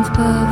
once before.